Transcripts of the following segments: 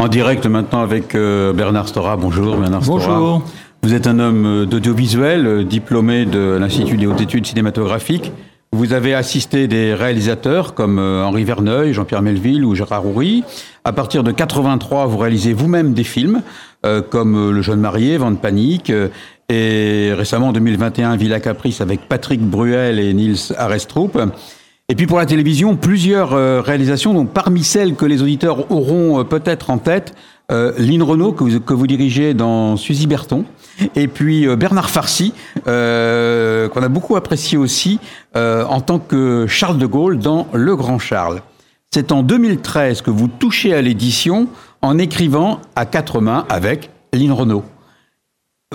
En direct maintenant avec euh, Bernard Stora. Bonjour Bernard Stora. Bonjour. Vous êtes un homme euh, d'audiovisuel, euh, diplômé de l'Institut des hautes études cinématographiques. Vous avez assisté des réalisateurs comme Henri Verneuil, Jean-Pierre Melville ou Gérard Houry. À partir de 83, vous réalisez vous-même des films comme Le jeune marié, Vent de panique et récemment en 2021 Villa Caprice avec Patrick Bruel et Nils Arestrup. Et puis pour la télévision, plusieurs euh, réalisations, donc parmi celles que les auditeurs auront euh, peut-être en tête, euh, Lynn Renault, que vous, dirigez dans Suzy Berton, et puis euh, Bernard Farcy, qu'on a beaucoup apprécié aussi en tant que Charles de Gaulle dans Le Grand Charles. C'est en 2013 que vous touchez à l'édition en écrivant à quatre mains avec Lynn Renault.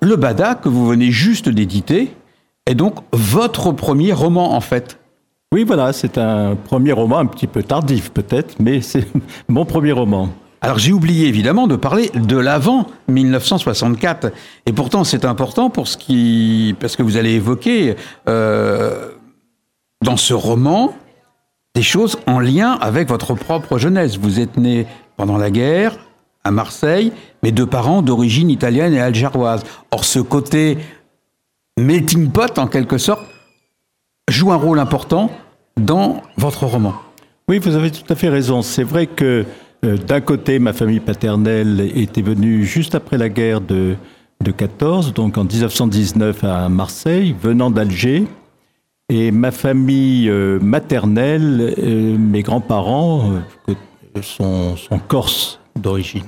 Le Bada, que vous venez juste d'éditer, est donc votre premier roman en fait. Oui, voilà, c'est un premier roman un petit peu tardif peut-être, mais c'est mon premier roman. Alors j'ai oublié évidemment de parler de l'avant 1964, et pourtant c'est important pour ce qui, parce que vous allez évoquer euh, dans ce roman des choses en lien avec votre propre jeunesse. Vous êtes né pendant la guerre à Marseille, mais deux parents d'origine italienne et algéroise. Or ce côté melting pot en quelque sorte joue un rôle important dans votre roman. Oui, vous avez tout à fait raison. C'est vrai que euh, d'un côté, ma famille paternelle était venue juste après la guerre de, de 14, donc en 1919 à Marseille, venant d'Alger. Et ma famille euh, maternelle, euh, mes grands-parents sont, sont corses d'origine.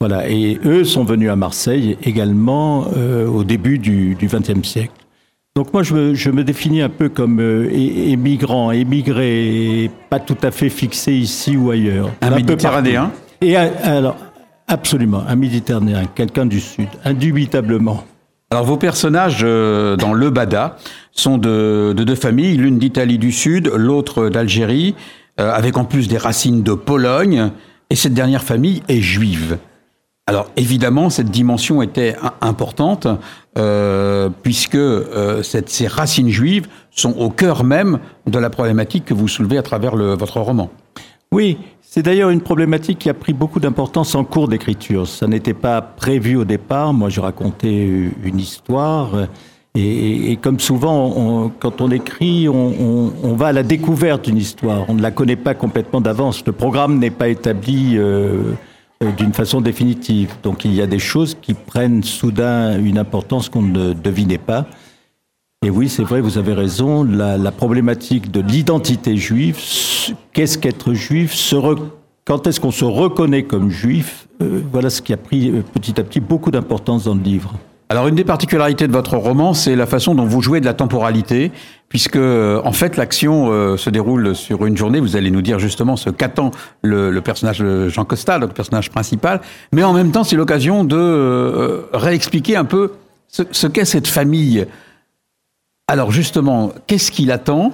Voilà, et eux sont venus à Marseille également au début du XXe siècle. Donc moi, je me, je me, définis un peu comme euh, émigrant, émigré, pas tout à fait fixé ici ou ailleurs. Un, méditerranéen Et alors, absolument, un méditerranéen, quelqu'un du Sud, indubitablement. Alors vos personnages euh, dans Le Bada sont de, de deux familles, l'une d'Italie du Sud, l'autre d'Algérie, euh, avec en plus des racines de Pologne, et cette dernière famille est juive. Alors évidemment, cette dimension était importante euh, puisque euh, ces racines juives sont au cœur même de la problématique que vous soulevez à travers votre roman. Oui, c'est d'ailleurs une problématique qui a pris beaucoup d'importance en cours d'écriture. Ça n'était pas prévu au départ. Moi, je racontais une histoire. Et, comme souvent, quand on écrit, on, va à la découverte d'une histoire. On ne la connaît pas complètement d'avance. Le programme n'est pas établi. Euh, d'une façon définitive. Donc il y a des choses qui prennent soudain une importance qu'on ne devinait pas. Et oui, c'est vrai, vous avez raison, la, problématique de l'identité juive, qu'est-ce qu'être juif, quand est-ce qu'on se reconnaît comme juif, euh, voilà ce qui a pris euh, petit à petit beaucoup d'importance dans le livre. Alors une des particularités de votre roman, c'est la façon dont vous jouez de la temporalité, puisque en fait l'action euh, se déroule sur une journée. Vous allez nous dire justement ce qu'attend le, personnage de Jean Costa, le personnage principal, mais en même temps c'est l'occasion de euh, réexpliquer un peu ce, ce qu'est cette famille. Alors justement, qu'est-ce qu'il attend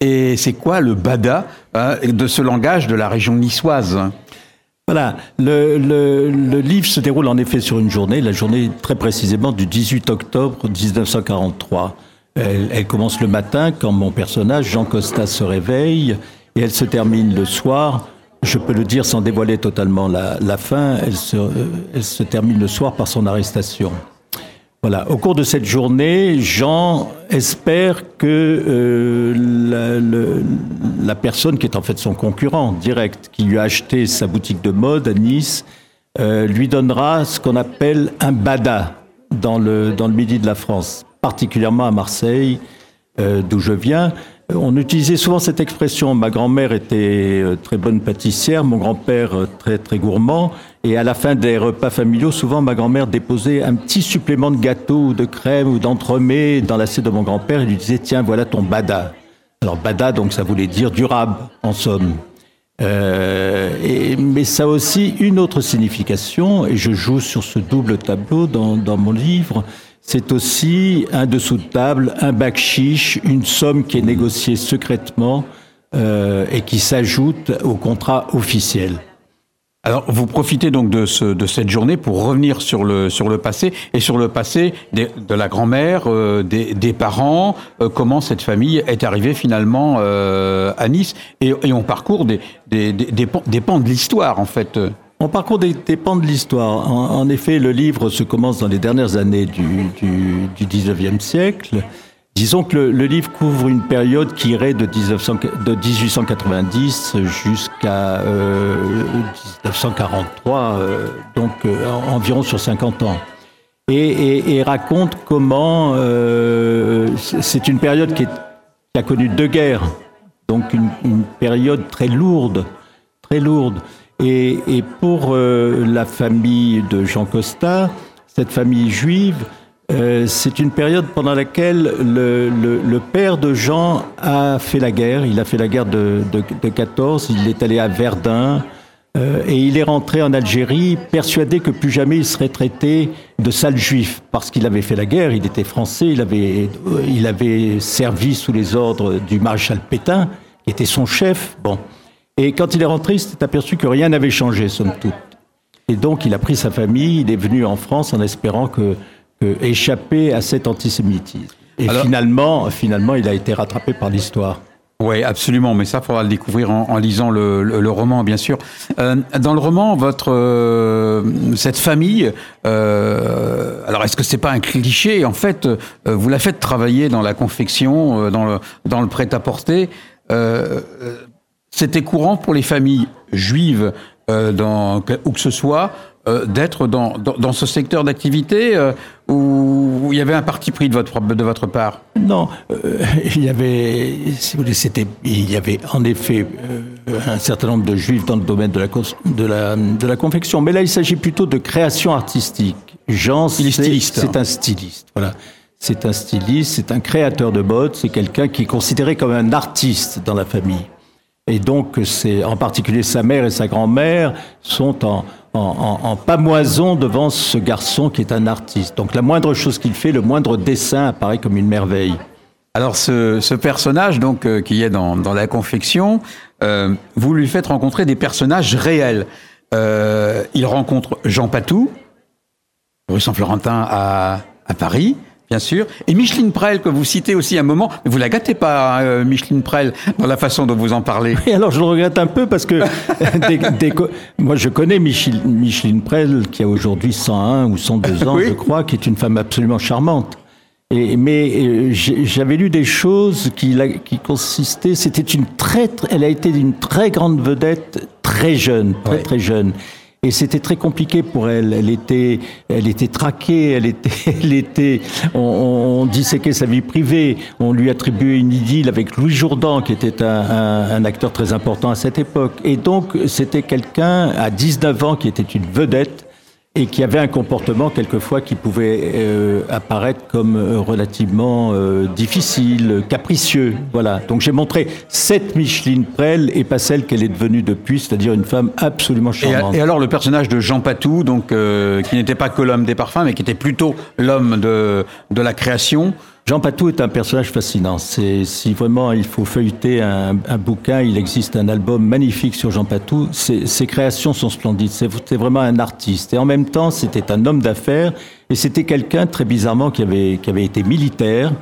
et c'est quoi le bada hein, de ce langage de la région niçoise? Voilà, le, le, livre se déroule en effet sur une journée, la journée très précisément du 18 octobre 1943. Elle, commence le matin quand mon personnage, Jean Costa, se réveille et elle se termine le soir. Je peux le dire sans dévoiler totalement la, la fin, elle se, elle se termine le soir par son arrestation. Voilà. Au cours de cette journée, Jean espère que euh, le, la, personne qui est en fait son concurrent direct, qui lui a acheté sa boutique de mode à Nice, euh, lui donnera ce qu'on appelle un bada dans le, dans le midi de la France, particulièrement à Marseille, euh, d'où je viens. On utilisait souvent cette expression. Ma grand-mère était euh, très bonne pâtissière, mon grand-père euh, très très gourmand. Et à la fin des repas familiaux, souvent ma grand-mère déposait un petit supplément de gâteau ou de crème ou d'entremets dans l'assiette de mon grand-père et lui disait tiens voilà ton bada. Alors bada donc ça voulait dire durable en somme. Euh, mais ça a aussi une autre signification et je joue sur ce double tableau dans, mon livre c'est aussi un dessous de table, un bac chiche, une somme qui est négociée secrètement euh, et qui s'ajoute au contrat officiel. Alors, vous profitez donc de, ce, de, cette journée pour revenir sur le, sur le passé et sur le passé des, de la grand-mère, euh, des, des, parents, euh, comment cette famille est arrivée finalement euh, à Nice. Et, et on parcourt des, des, des, pans, des pans de l'histoire, en fait. Mon parcours dépend de l'histoire. En, effet, le livre se commence dans les dernières années du, du, du 19e siècle. Disons que le, livre couvre une période qui irait de, 1900, de 1890 jusqu'à 1943, euh, euh, donc euh, environ sur 50 ans. Et, et, raconte comment c'est une période qui, qui, a connu deux guerres, donc une, une période très lourde, très lourde. Et, et pour la famille de Jean Costa, cette famille juive, euh, c'est une période pendant laquelle le, père de Jean a fait la guerre. Il a fait la guerre de, de, 14. Il est allé à Verdun euh, et il est rentré en Algérie persuadé que plus jamais il serait traité de sale juif parce qu'il avait fait la guerre. Il était français. Il avait, il avait servi sous les ordres du maréchal Pétain, qui était son chef. Bon. Et quand il est rentré, il s'est aperçu que rien n'avait changé, somme toute. Et donc, il a pris sa famille. Il est venu en France en espérant que échapper à cet antisémitisme. Et finalement, finalement, il a été rattrapé par l'histoire. Oui, absolument, mais ça, il faudra le découvrir en, lisant le, roman, bien sûr. Euh, dans le roman, votre euh, cette famille, euh, alors est-ce que c'est pas un cliché? En fait, vous la faites travailler dans la confection, dans le dans le prêt-à-porter. C'était courant pour les familles juives, dans, où que ce soit, euh, d'être dans, dans, ce secteur d'activité euh, où, il y avait un parti pris de votre, de votre part Non, euh, il y avait, si vous voulez, c'était, il y avait en effet un certain nombre de juifs dans le domaine de la, de la, de la confection, mais là il s'agit plutôt de création artistique. Jean, c'est un styliste, voilà. C'est un styliste, c'est un créateur de mode, c'est quelqu'un qui est considéré comme un artiste dans la famille. Et donc, c'est en particulier sa mère et sa grand-mère sont en, en, pamoison devant ce garçon qui est un artiste. Donc la moindre chose qu'il fait, le moindre dessin apparaît comme une merveille. Alors ce, personnage donc euh, qui est dans, la confection, euh, vous lui faites rencontrer des personnages réels. Euh, il rencontre Jean Patou, rue Saint-Florentin à Paris bien sûr. Et Micheline Prel, que vous citez aussi un moment, mais vous la gâtez pas, euh, Micheline Prel, dans la façon dont vous en parlez. Et alors je le regrette un peu parce que moi je connais Micheline, Micheline Prel, qui a aujourd'hui 101 ou 102 ans, je crois, qui est une femme absolument charmante. Et, mais euh, j'avais lu des choses qui, qui consistaient, c'était une très, elle a été une très grande vedette très jeune, très très jeune. Et c'était très compliqué pour elle. Elle était, elle était traquée, elle était, elle était, on, disséquait sa vie privée. On lui attribuait une idylle avec Louis Jourdan, qui était un acteur très important à cette époque. Et donc, c'était quelqu'un à 19 ans qui était une vedette et qui avait un comportement quelquefois qui pouvait euh, apparaître comme euh, relativement euh, difficile, capricieux. Voilà. Donc j'ai montré cette Micheline Prel et pas celle qu'elle est devenue depuis, c'est-à-dire une femme absolument charmante. Et, et alors le personnage de Jean Patou, donc qui n'était pas que l'homme des parfums, mais qui était plutôt l'homme de, de la création. Jean Patou est un personnage fascinant. C'est, si vraiment il faut feuilleter un, un, bouquin, il existe un album magnifique sur Jean Patou. Ses, ses créations sont splendides. C'est, vraiment un artiste. Et en même temps, c'était un homme d'affaires. Et c'était quelqu'un, très bizarrement, qui avait, qui avait été militaire,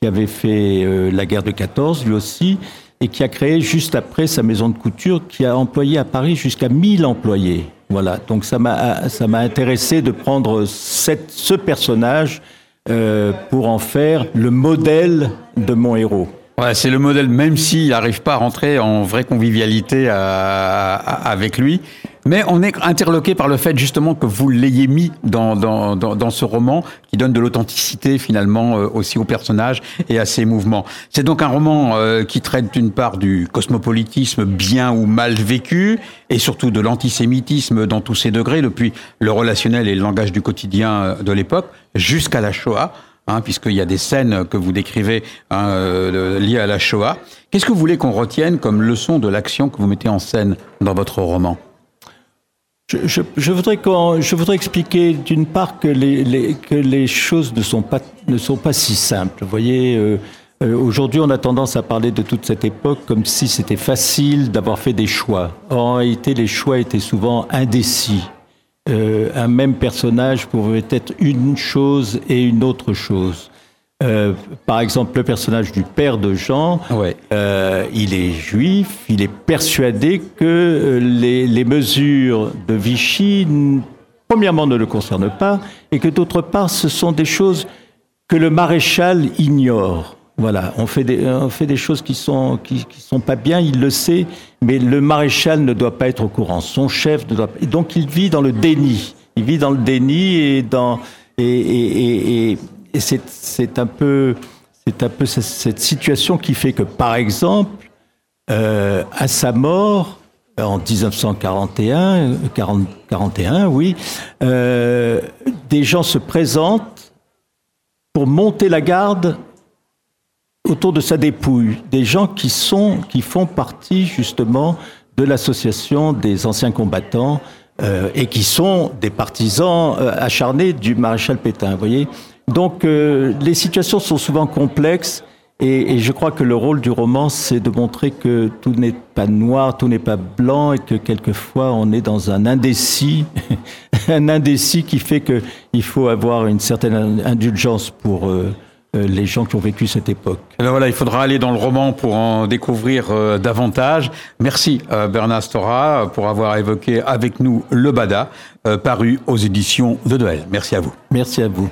qui avait fait euh, la guerre de 14, lui aussi, et qui a créé juste après sa maison de couture, qui a employé à Paris jusqu'à 1000 employés. Voilà. Donc ça m'a, ça m'a intéressé de prendre cette, ce personnage euh, pour en faire le modèle de mon héros. Ouais, c'est le modèle, même s'il n'arrive pas à rentrer en vraie convivialité à, avec lui. Mais on est interloqué par le fait justement que vous l'ayez mis dans, dans, dans, dans, ce roman qui donne de l'authenticité finalement euh, aussi au personnage et à ses mouvements. C'est donc un roman euh, qui traite d'une part du cosmopolitisme bien ou mal vécu et surtout de l'antisémitisme dans tous ses degrés, depuis le relationnel et le langage du quotidien euh, de l'époque jusqu'à la Shoah. Hein, puisqu'il y a des scènes que vous décrivez hein, liées à la Shoah. Qu'est-ce que vous voulez qu'on retienne comme leçon de l'action que vous mettez en scène dans votre roman? Je, voudrais expliquer d'une part que les, choses ne sont pas, si simples. Vous voyez, euh, euh, aujourd'hui on a tendance à parler de toute cette époque comme si c'était facile d'avoir fait des choix. En réalité, les choix étaient souvent indécis. Euh, un même personnage pouvait être une chose et une autre chose. Euh, par exemple, le personnage du père de Jean, Ouais. euh, il est juif, il est persuadé que euh, les, les mesures de Vichy, premièrement, ne le concernent pas, et que d'autre part, ce sont des choses que le maréchal ignore. Voilà, on fait des, on fait des choses qui sont, qui, qui sont pas bien, il le sait, mais le maréchal ne doit pas être au courant. Son chef ne doit pas. et donc il vit dans le déni. Il vit dans le déni et dans et, et, et, et- et c'est, un peu cette situation qui fait que par exemple euh, à sa mort en 1941, 40 41, oui, euh, des gens se présentent pour monter la garde autour de sa dépouille, des gens qui sont, qui font partie justement de l'association des anciens combattants euh, et qui sont des partisans euh, acharnés du maréchal Pétain. Vous voyez, donc euh, les situations sont souvent complexes. Et, et je crois que le rôle du roman, c'est de montrer que tout n'est pas noir, tout n'est pas blanc, et que quelquefois on est dans un indécis, un indécis qui fait qu'il faut avoir une certaine indulgence pour euh, euh, les gens qui ont vécu cette époque. Alors voilà, il faudra aller dans le roman pour en découvrir euh, davantage. Merci euh, Bernard Stora pour avoir évoqué avec nous Le Bada, euh, paru aux éditions de Noël. Merci à vous. Merci à vous.